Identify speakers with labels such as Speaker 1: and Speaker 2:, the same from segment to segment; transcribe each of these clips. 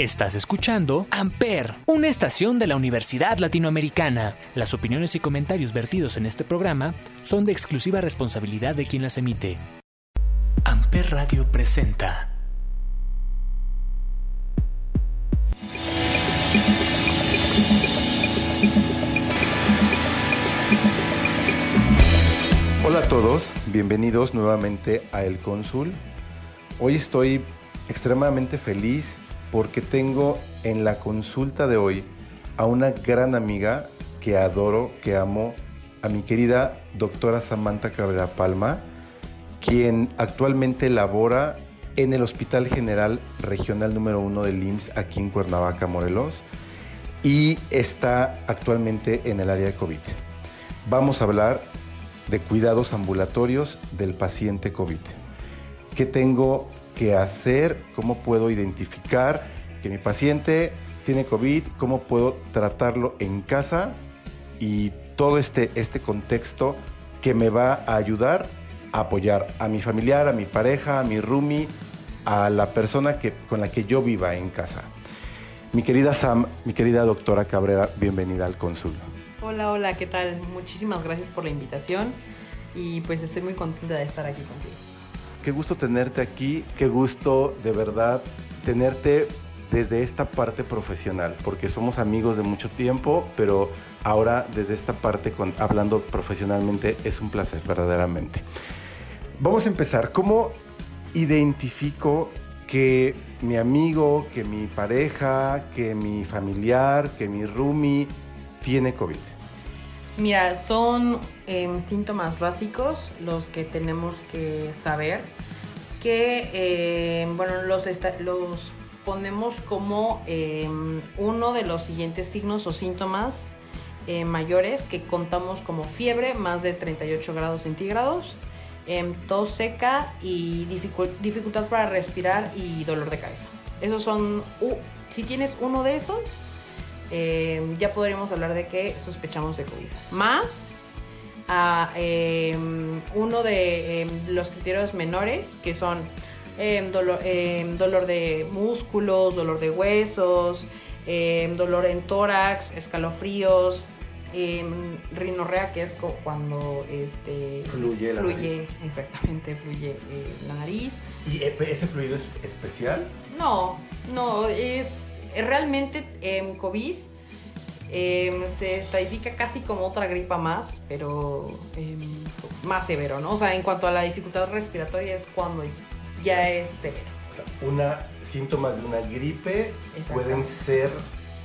Speaker 1: Estás escuchando Amper, una estación de la Universidad Latinoamericana. Las opiniones y comentarios vertidos en este programa son de exclusiva responsabilidad de quien las emite. Amper Radio presenta.
Speaker 2: Hola a todos, bienvenidos nuevamente a El Cónsul. Hoy estoy extremadamente feliz porque tengo en la consulta de hoy a una gran amiga que adoro, que amo, a mi querida doctora Samantha Cabrera Palma, quien actualmente labora en el Hospital General Regional número 1 del IMSS aquí en Cuernavaca, Morelos, y está actualmente en el área de COVID. Vamos a hablar de cuidados ambulatorios del paciente COVID. ¿Qué tengo qué hacer, cómo puedo identificar que mi paciente tiene COVID, cómo puedo tratarlo en casa y todo este, este contexto que me va a ayudar a apoyar a mi familiar, a mi pareja, a mi roomie, a la persona que, con la que yo viva en casa. Mi querida Sam, mi querida doctora Cabrera, bienvenida al cónsul.
Speaker 3: Hola, hola, ¿qué tal? Muchísimas gracias por la invitación y pues estoy muy contenta de estar aquí contigo.
Speaker 2: Qué gusto tenerte aquí, qué gusto de verdad tenerte desde esta parte profesional, porque somos amigos de mucho tiempo, pero ahora desde esta parte, hablando profesionalmente, es un placer verdaderamente. Vamos a empezar. ¿Cómo identifico que mi amigo, que mi pareja, que mi familiar, que mi roomie tiene COVID?
Speaker 3: Mira, son em, síntomas básicos los que tenemos que saber, que em, bueno, los, los ponemos como em, uno de los siguientes signos o síntomas eh, mayores que contamos como fiebre más de 38 grados centígrados, tos seca y dificultad para respirar y dolor de cabeza. Esos son, si tienes uno de esos, Em, ya podríamos hablar de que sospechamos de COVID. Más a em, uno de em, los criterios menores, que son dolor, dolor, de músculos, dolor de huesos, dolor en tórax, escalofríos, rinorrea, que es cuando este,
Speaker 2: fluye, la
Speaker 3: fluye exactamente, fluye eh, la nariz.
Speaker 2: ¿Y e, ese fluido es especial?
Speaker 3: No, no, es realmente en COVID em, se estadifica casi como otra gripa más, pero em, más severo, ¿no? O sea, en cuanto a la dificultad respiratoria es cuando ya es severo.
Speaker 2: O sea, una, síntomas de una gripe pueden ser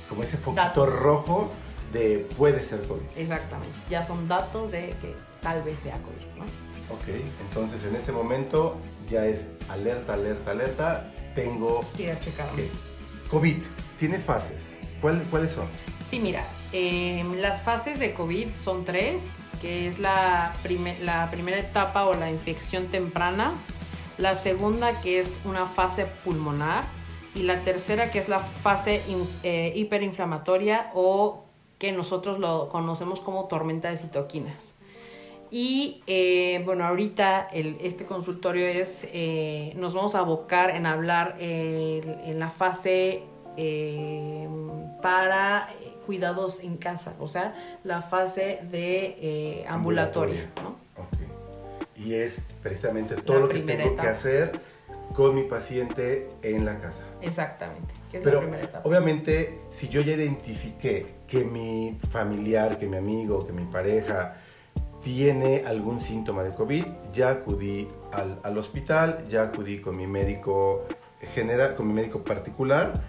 Speaker 2: como ese foquito rojo de puede ser COVID.
Speaker 3: Exactamente, ya son datos de que tal vez sea COVID, ¿no?
Speaker 2: Ok, entonces en ese momento ya es alerta, alerta, alerta, tengo
Speaker 3: que checar.
Speaker 2: COVID tiene fases. ¿Cuáles son?
Speaker 3: Sí, mira, em, las fases de COVID son tres, que es la, la primera etapa o la infección temprana, la segunda que es una fase pulmonar y la tercera que es la fase eh, hiperinflamatoria o que nosotros lo conocemos como tormenta de citoquinas. Y eh, bueno, ahorita este consultorio es, eh, nos vamos a abocar en hablar en la fase eh, para cuidados en casa, o sea, la fase de ambulatorio.
Speaker 2: Y es precisamente todo lo que tengo que hacer con mi paciente en la casa.
Speaker 3: Exactamente.
Speaker 2: Pero obviamente, si yo ya identifiqué que mi familiar, que mi amigo, que mi pareja, tiene algún síntoma de COVID, ya acudí al, hospital, ya acudí con mi médico general, con mi médico particular,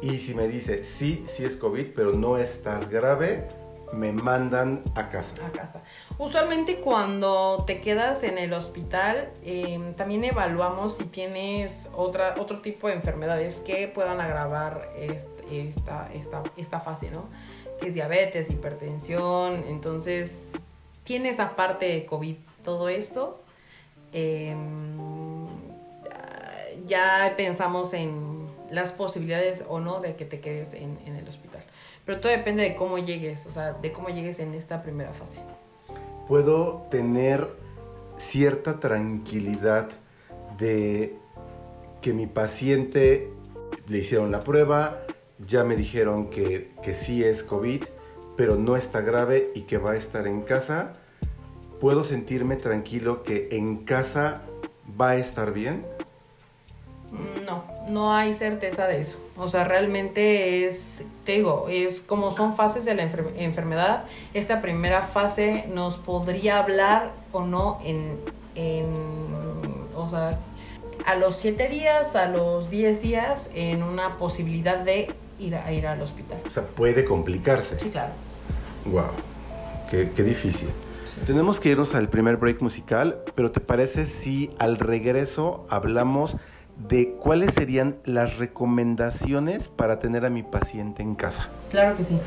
Speaker 2: y si me dice, sí, sí es COVID, pero no estás grave, me mandan a casa.
Speaker 3: A casa. Usualmente cuando te quedas en el hospital, em, también evaluamos si tienes otra, otro tipo de enfermedades que puedan agravar esta, esta, esta fase, ¿no? Que es diabetes, hipertensión, entonces tienes aparte de COVID todo esto, em, ya pensamos en las posibilidades o no de que te quedes en, el hospital. Pero todo depende de cómo llegues, o sea, de cómo llegues en esta primera fase.
Speaker 2: Puedo tener cierta tranquilidad de que mi paciente le hicieron la prueba, ya me dijeron que, que sí es COVID, pero no está grave y que va a estar en casa, ¿puedo sentirme tranquilo que en casa va a estar bien?
Speaker 3: No, no hay certeza de eso. O sea, realmente es, te digo, es como son fases de la enfermedad. Esta primera fase nos podría hablar o no en, en o sea, a los 7 días, a los 10 días, en una posibilidad de ir a, ir al hospital.
Speaker 2: O sea, puede complicarse.
Speaker 3: Sí, claro.
Speaker 2: Wow, qué, qué difícil. Tenemos que irnos al primer break musical, pero ¿te parece si al regreso hablamos de cuáles serían las recomendaciones para tener a mi paciente en casa.
Speaker 3: Claro que sí.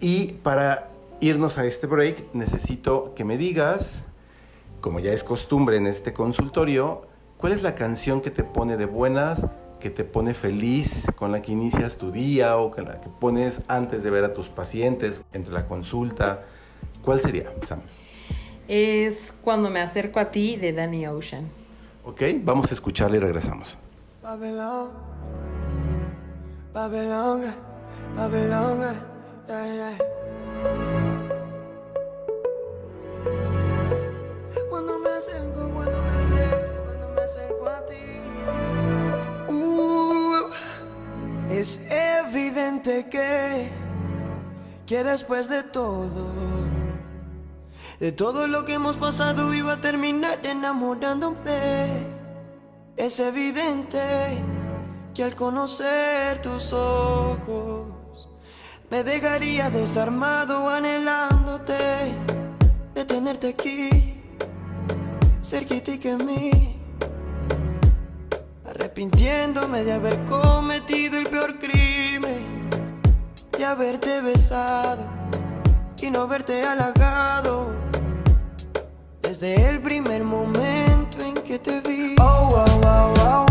Speaker 2: Y para irnos a este break, necesito que me digas, como ya es costumbre en este consultorio, cuál es la canción que te pone de buenas, que te pone feliz, con la que inicias tu día o con la que pones antes de ver a tus pacientes, entre la consulta. ¿Cuál sería, Sam?
Speaker 3: Es Cuando me acerco a ti de Danny Ocean.
Speaker 2: Ok, vamos a escucharle y regresamos.
Speaker 4: Babylon, Babylon, Babylon, yeah, yeah. Es evidente que, que después de todo de todo lo que hemos pasado iba a terminar enamorándome. Es evidente que al conocer tus ojos me dejaría desarmado anhelándote de tenerte aquí, cerquita y que mí. Arrepintiéndome de haber cometido el peor crimen, de haberte besado y no verte halagado desde el primer momento en que te vi. Oh,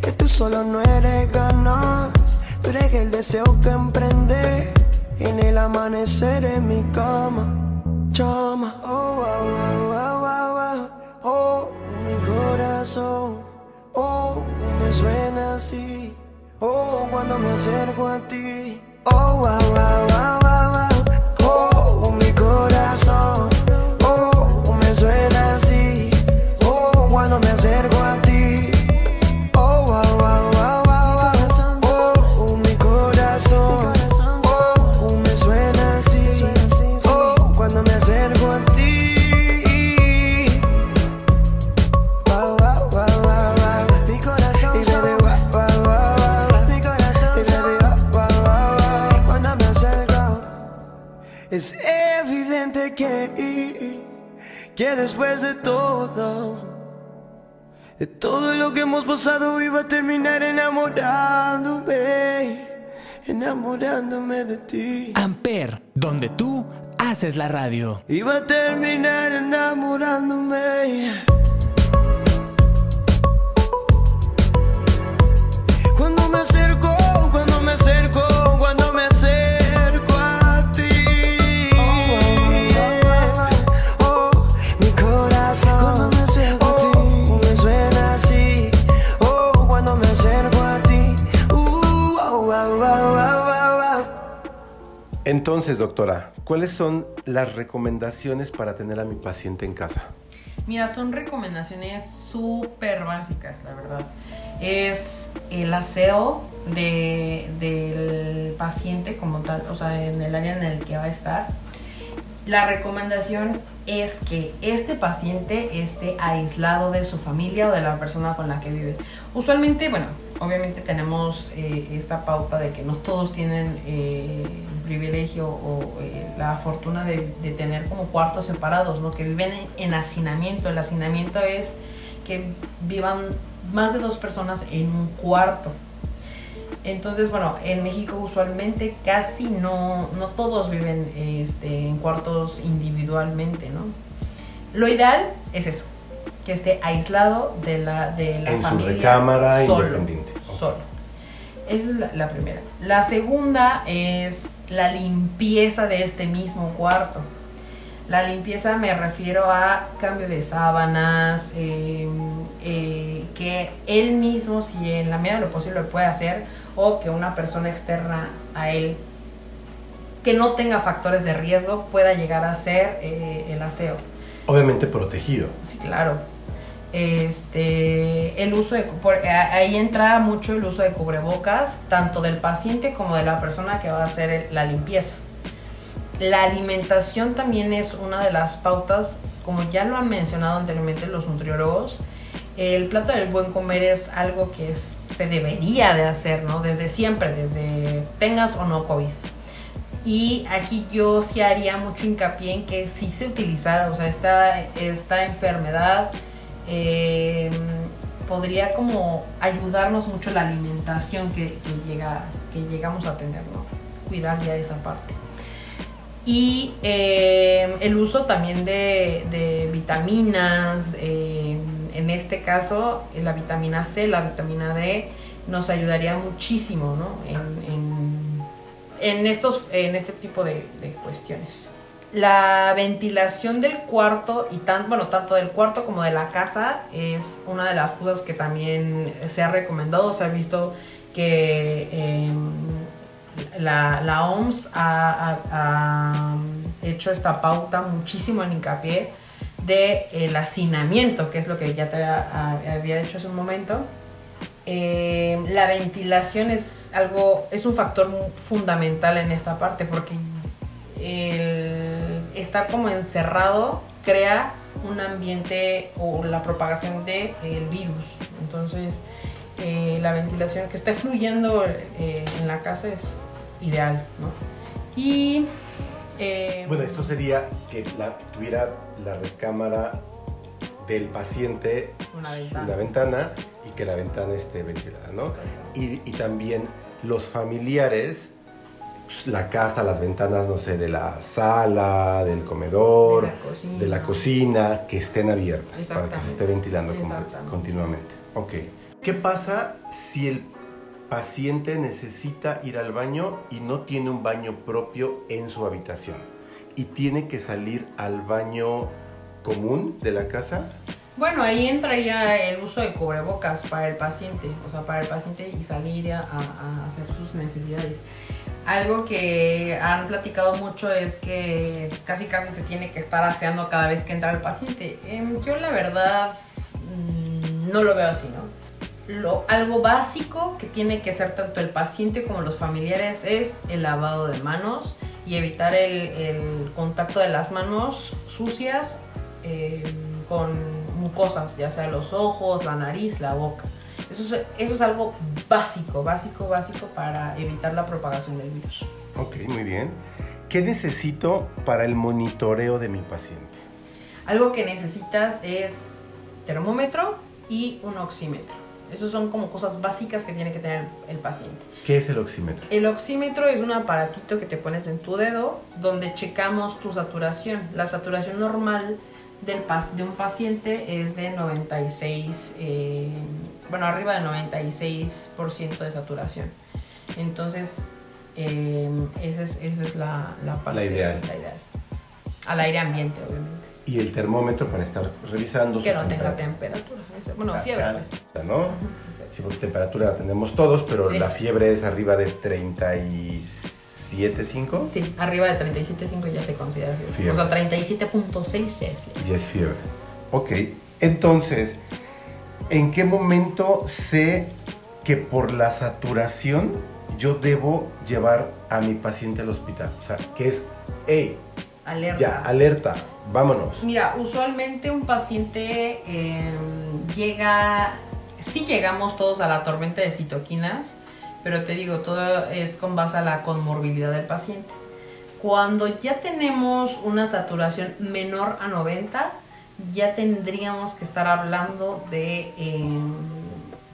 Speaker 4: que tú solo no eres ganas. Tú eres el deseo que emprende en el amanecer en mi cama. Chama, oh, wow, wow, oh, mi corazón, oh, me suena así, oh, cuando me acerco a ti, oh, wow, wow, wow, Es evidente que, que después de todo, de todo lo que hemos pasado, iba a terminar enamorándome, enamorándome de ti.
Speaker 1: Amper, donde tú haces la radio.
Speaker 4: Iba a terminar enamorándome. Cuando me acerco,
Speaker 2: Entonces, doctora, ¿cuáles son las recomendaciones para tener a mi paciente en casa?
Speaker 3: Mira, son recomendaciones súper básicas, la verdad. Es el aseo del paciente como tal, o sea, en el área en el que va a estar. La recomendación es que este paciente esté aislado de su familia o de la persona con la que vive. Usualmente, bueno, obviamente tenemos eh, esta pauta de que no todos tienen eh, privilegio o eh, la fortuna de, tener como cuartos separados, ¿no? que viven en, hacinamiento. El hacinamiento es que vivan más de dos personas en un cuarto. Entonces, bueno, en México usualmente casi no, no todos viven este, en cuartos individualmente, ¿no? Lo ideal es eso, que esté aislado de la, de la
Speaker 2: En su
Speaker 3: familia.
Speaker 2: recámara
Speaker 3: solo,
Speaker 2: independiente.
Speaker 3: Solo. Esa es la, la primera. La segunda es la limpieza de este mismo cuarto. La limpieza me refiero a cambio de sábanas, eh, eh, que él mismo, si en la medida de lo posible lo puede hacer, o que una persona externa a él que no tenga factores de riesgo pueda llegar a hacer eh, el aseo.
Speaker 2: Obviamente protegido.
Speaker 3: Sí, claro. Este, el uso de a- ahí entra mucho el uso de cubrebocas, tanto del paciente como de la persona que va a hacer la limpieza. La alimentación también es una de las pautas, como ya lo han mencionado anteriormente los nutriólogos. El plato del buen comer es algo que se debería de hacer, ¿no? Desde siempre, desde tengas o no COVID. Y aquí yo sí haría mucho hincapié en que sí se utilizara, o sea, esta, esta enfermedad eh, podría como ayudarnos mucho la alimentación que, llega, que llegamos a tener, ¿no? Cuidar ya esa parte. Y eh, el uso también de, vitaminas, eh, en este caso la vitamina C, la vitamina D, nos ayudaría muchísimo ¿no? en, estos, en este tipo de cuestiones. La ventilación del cuarto, y tan, bueno, tanto del cuarto como de la casa, es una de las cosas que también se ha recomendado. Se ha visto que eh, la, OMS ha, hecho esta pauta muchísimo en hincapié de el hacinamiento, que es lo que ya te ha- había dicho hace un momento. Eh, la ventilación es algo, es un factor fundamental en esta parte porque el estar como encerrado crea un ambiente o la propagación del virus. Entonces, eh, la ventilación que esté fluyendo eh, en la casa es ideal, ¿no? Y... eh,
Speaker 2: Bueno, esto sería que la, que tuviera la recámara del paciente
Speaker 3: Una ventana.
Speaker 2: una ventana y que la ventana esté ventilada, ¿no? Y, y también los familiares, pues, la casa, las ventanas, no sé, de la sala, del comedor,
Speaker 3: De la cocina.
Speaker 2: de la cocina, que estén abiertas para que se esté ventilando continuamente. Ok. ¿Qué pasa si el paciente necesita ir al baño y no tiene un baño propio en su habitación? Y tiene que salir al baño común de la casa?
Speaker 3: Bueno, ahí entraría el uso de cubrebocas para el paciente, o sea, para el paciente y salir a, a- hacer sus necesidades. Algo que han platicado mucho es que casi casi se tiene que estar aseando cada vez que entra el paciente. Em, yo la verdad mm, no lo veo así, ¿no? Lo, algo básico que tiene que hacer tanto el paciente como los familiares es el lavado de manos y evitar el, el contacto de las manos sucias eh, con mucosas, ya sea los ojos, la nariz, la boca. Eso es, eso es algo básico, básico, básico para evitar la propagación del virus.
Speaker 2: Ok, muy bien. ¿Qué necesito para el monitoreo de mi paciente?
Speaker 3: Algo que necesitas es termómetro y un oxímetro. Esos son como cosas básicas que tiene que tener el paciente.
Speaker 2: ¿Qué es el oxímetro?
Speaker 3: El oxímetro es un aparatito que te pones en tu dedo donde checamos tu saturación. La saturación normal del pas- de un paciente es de 96, eh, bueno, arriba de 96% de saturación. Entonces, eh, esa es, esa es la, la parte
Speaker 2: La ideal.
Speaker 3: la ideal. Al aire ambiente, obviamente.
Speaker 2: Y el termómetro para estar revisando
Speaker 3: Que no tenga
Speaker 2: temperatura.
Speaker 3: eso. Bueno,
Speaker 2: La-
Speaker 3: fiebre, pues.
Speaker 2: Sí, porque temperatura la tenemos todos, pero
Speaker 3: Sí.
Speaker 2: la fiebre es arriba de 37.5
Speaker 3: Sí, arriba de 37.5 ya se considera fiebre.
Speaker 2: Fiebre.
Speaker 3: O sea, 37.6 ya es fiebre.
Speaker 2: y es fiebre. Ok, entonces, ¿en qué momento sé que por la saturación yo debo llevar a mi paciente al hospital? O sea, que es, hey,
Speaker 3: Alerta.
Speaker 2: ya, alerta, vámonos.
Speaker 3: Mira, usualmente un paciente eh, llega, sí llegamos todos a la tormenta de citoquinas, pero te digo, todo es con base a la conmorbilidad del paciente. Cuando ya tenemos una saturación menor a 90, ya tendríamos que estar hablando de, eh,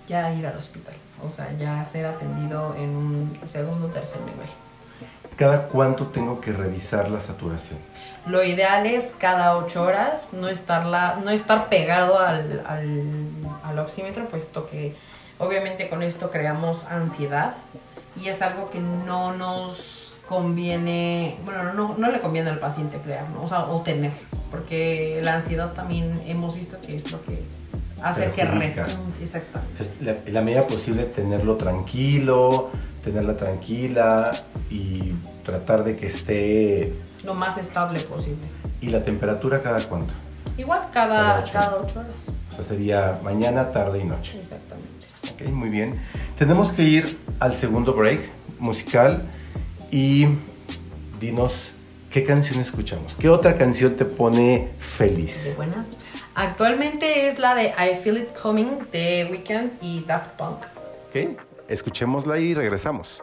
Speaker 3: ya ir al hospital. O sea, ya ser atendido en un segundo o tercer nivel.
Speaker 2: ¿Cada cuánto tengo que revisar la saturación?
Speaker 3: Lo ideal es cada ocho horas, no, estarla, no estar pegado al, al, al oxímetro, puesto que obviamente con esto creamos ansiedad y es algo que no nos conviene, bueno, no, no le conviene al paciente crear, ¿no? o sea, o tener, porque la ansiedad también hemos visto que es lo que hace que
Speaker 2: Perjudica.
Speaker 3: Exactamente.
Speaker 2: Es la, la medida posible tenerlo tranquilo, tenerla tranquila y tratar de que esté...
Speaker 3: Lo más estable posible.
Speaker 2: ¿Y la temperatura cada cuánto?
Speaker 3: Igual
Speaker 2: Cada
Speaker 3: cada,
Speaker 2: ocho.
Speaker 3: cada ocho horas.
Speaker 2: O sea, sería mañana, tarde y noche.
Speaker 3: Exactamente.
Speaker 2: Ok, muy bien. Tenemos que ir al segundo break musical y dinos qué canción escuchamos. ¿Qué otra canción te pone
Speaker 3: De
Speaker 2: feliz?
Speaker 3: buenas. Actualmente es la de I Feel It Coming de Weeknd y Daft Punk.
Speaker 2: Ok, escuchémosla y regresamos.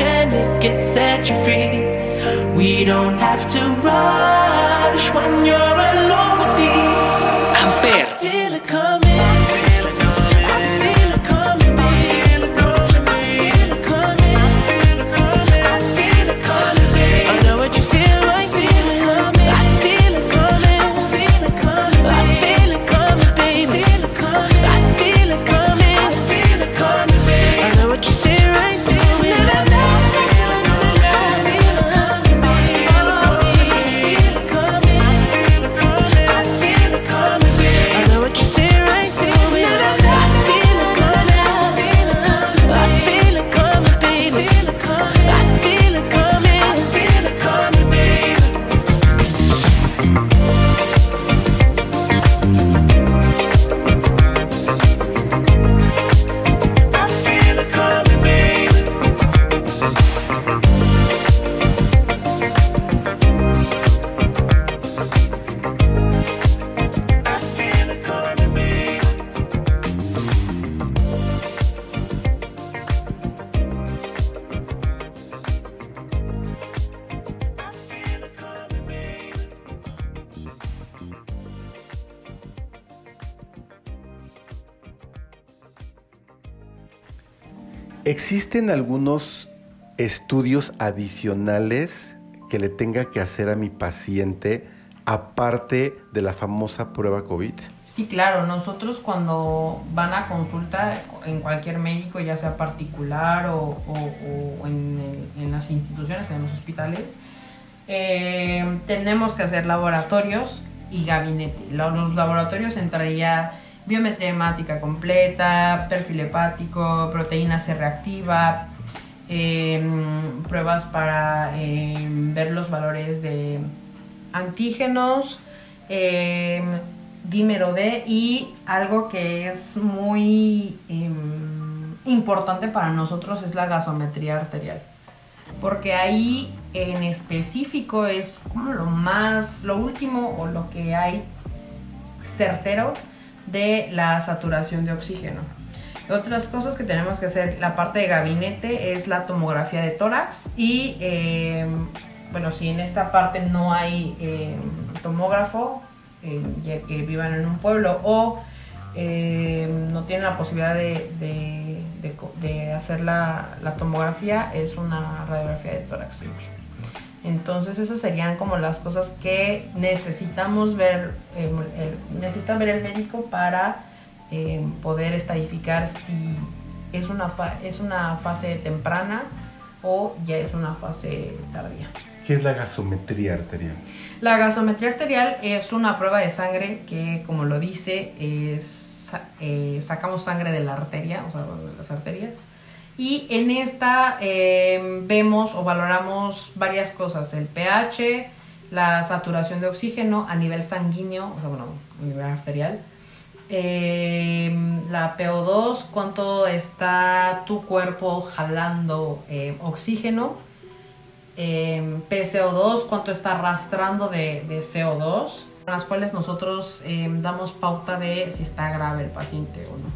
Speaker 5: and it can set you free. We don't have to rush when you're alone
Speaker 2: ¿Existen algunos estudios adicionales que le tenga que hacer a mi paciente aparte de la famosa prueba COVID?
Speaker 3: Sí, claro, nosotros cuando van a consulta en cualquier médico, ya sea particular o, en, las instituciones, en los hospitales, eh, tenemos que hacer laboratorios y gabinete. Los laboratorios entraría biometría hemática completa, perfil hepático, proteína C reactiva, em, pruebas para em, ver los valores de antígenos, eh, dímero D y algo que es muy importante para nosotros es la gasometría arterial. Porque ahí en específico es como lo más, lo último o lo que hay certero de la saturación de oxígeno. Otras cosas que tenemos que hacer, la parte de gabinete es la tomografía de tórax y, em, bueno, si en esta parte no hay em, tomógrafo, em, que vivan en un pueblo o no tienen la posibilidad de, de, hacer la, la, tomografía, es una radiografía de tórax simple. Entonces esas serían como las cosas que necesitamos ver, eh, necesita ver el médico para eh, poder estadificar si es una, es una fase temprana o ya es una fase tardía.
Speaker 2: ¿Qué es la gasometría arterial?
Speaker 3: La gasometría arterial es una prueba de sangre que, como lo dice, es, eh, sacamos sangre de la arteria, o sea, de las arterias, y en esta em, vemos o valoramos varias cosas, el pH, la saturación de oxígeno a nivel sanguíneo, o sea, bueno, a nivel arterial, em, la PO2, cuánto está tu cuerpo jalando em, oxígeno, PCO2, cuánto está arrastrando de, de CO2, con las cuales nosotros damos pauta de si está grave el paciente o no.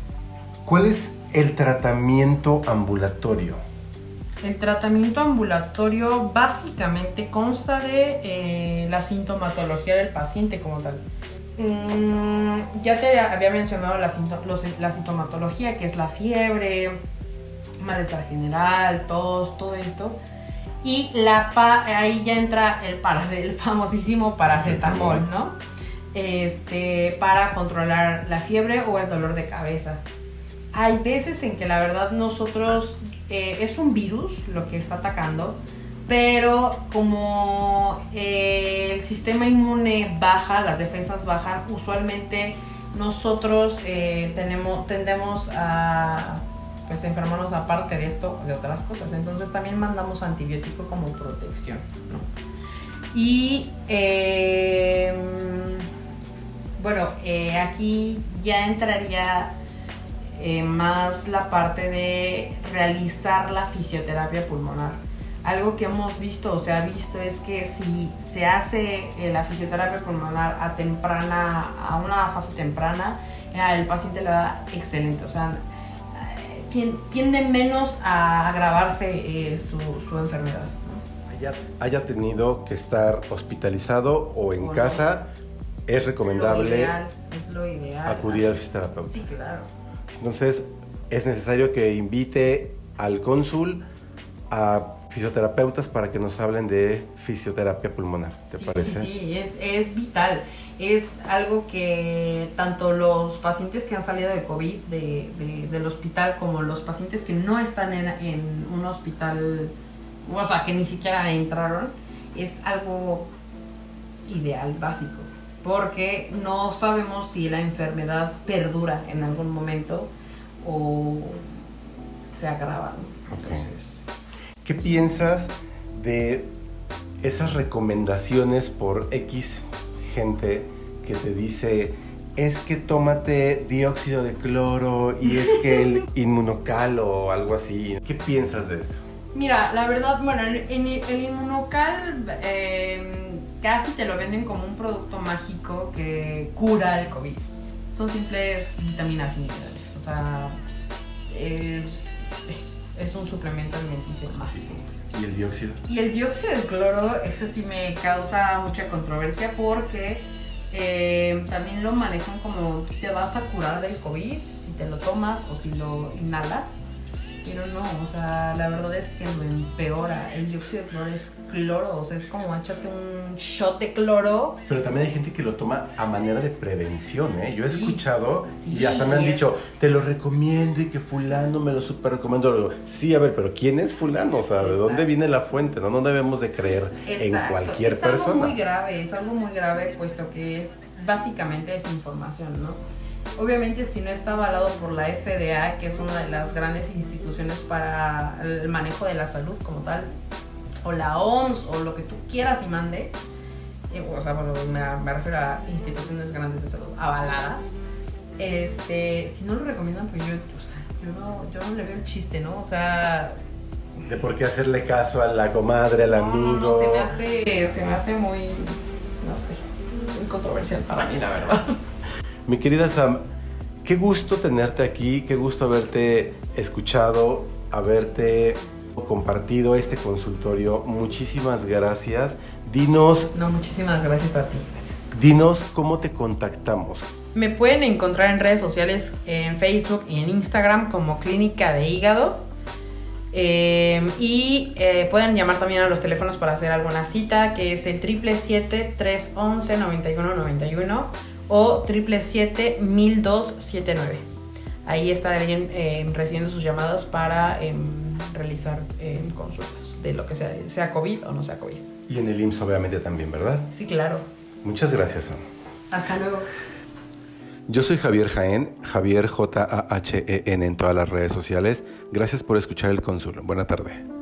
Speaker 2: ¿Cuál es el tratamiento ambulatorio?
Speaker 3: El tratamiento ambulatorio básicamente consta de eh, la sintomatología del paciente como tal. Mm, ya te había mencionado la, sintomatología, que es la fiebre, malestar general, tos, todo esto. Y la ahí ya entra el, el famosísimo paracetamol, ¿no? Este, para controlar la fiebre o el dolor de cabeza hay veces en que la verdad nosotros eh, es un virus lo que está atacando, pero como eh, el sistema inmune baja, las defensas bajan, usualmente nosotros eh, tenemos, tendemos a pues, enfermarnos aparte de esto, de otras cosas. Entonces también mandamos antibiótico como protección. Y em, bueno, aquí ya entraría eh, más la parte de realizar la fisioterapia pulmonar. Algo que hemos visto o se ha visto es que si se hace eh, la fisioterapia pulmonar a temprana, a una fase temprana, eh, el paciente le va excelente. O sea, tiende menos a agravarse su, su, enfermedad.
Speaker 2: Haya, tenido que estar hospitalizado o en casa, es recomendable
Speaker 3: es lo ideal,
Speaker 2: acudir al fisioterapeuta.
Speaker 3: Sí, claro.
Speaker 2: Entonces, es necesario que invite al cónsul a fisioterapeutas para que nos hablen de fisioterapia pulmonar, ¿te parece?
Speaker 3: Sí, es, es, vital. Es algo que tanto los pacientes que han salido de COVID de, del hospital como los pacientes que no están en, en, un hospital, o sea, que ni siquiera entraron, es algo ideal, básico porque no sabemos si la enfermedad perdura en algún momento o se agrava.
Speaker 2: ¿Qué piensas de esas recomendaciones por X gente que te dice es que tómate dióxido de cloro y es que el inmunocal o algo así? ¿Qué piensas de eso?
Speaker 3: Mira, la verdad, bueno, el, el inmunocal eh, casi te lo venden como un producto mágico que cura el COVID. Son simples vitaminas y minerales. O sea, es, es un suplemento alimenticio más.
Speaker 2: ¿Y el dióxido?
Speaker 3: Y el dióxido de cloro, eso sí me causa mucha controversia porque eh, también lo manejan como te vas a curar del COVID si te lo tomas o si lo inhalas. Pero no, o sea, la verdad es que lo empeora. El dióxido de cloro es cloro, o sea, es como échate un shot de cloro.
Speaker 2: Pero también hay gente que lo toma a manera de prevención, ¿eh? Yo he
Speaker 3: Sí,
Speaker 2: escuchado y hasta me han
Speaker 3: es-
Speaker 2: dicho, te lo recomiendo y que fulano me lo super recomiendo. Sí, a ver, pero ¿quién es fulano? O sea, ¿de dónde viene la fuente? No, no debemos de creer en cualquier
Speaker 3: es
Speaker 2: persona.
Speaker 3: algo muy grave, es algo muy grave, puesto que es básicamente desinformación, ¿no? Obviamente si no está avalado por la FDA, que es una de las grandes instituciones para el manejo de la salud como tal, o la OMS, o lo que tú quieras y mandes, eh, o sea, bueno, me, me refiero a instituciones grandes de salud avaladas, este, si no lo recomiendan, pues yo, o sea, yo no, yo no le veo el chiste, ¿no? O sea,
Speaker 2: De por qué hacerle caso a la comadre, al
Speaker 3: no, no,
Speaker 2: amigo.
Speaker 3: no, se me hace, se me hace muy, no sé, muy controversial para mí, la verdad.
Speaker 2: Mi querida Sam, qué gusto tenerte aquí, qué gusto haberte escuchado, haberte compartido este consultorio. Muchísimas gracias. Dinos,
Speaker 3: No, muchísimas gracias a ti.
Speaker 2: dinos cómo te contactamos.
Speaker 3: Me pueden encontrar en redes sociales, en Facebook y en Instagram como Clínica de Hígado. Eh, y eh, pueden llamar también a los teléfonos para hacer alguna cita, que es el 777-311-9191 o 777-1279. Ahí estarían eh, recibiendo sus llamadas para em, realizar em, consultas de lo que sea, sea COVID o no sea COVID.
Speaker 2: Y en el IMSS obviamente también, ¿verdad?
Speaker 3: Sí, claro.
Speaker 2: Muchas gracias, Sam.
Speaker 3: Hasta luego.
Speaker 2: Yo soy Javier Jaén, Javier J-A-H-E-N en todas las redes sociales. Gracias por escuchar el cónsul. Buena tarde.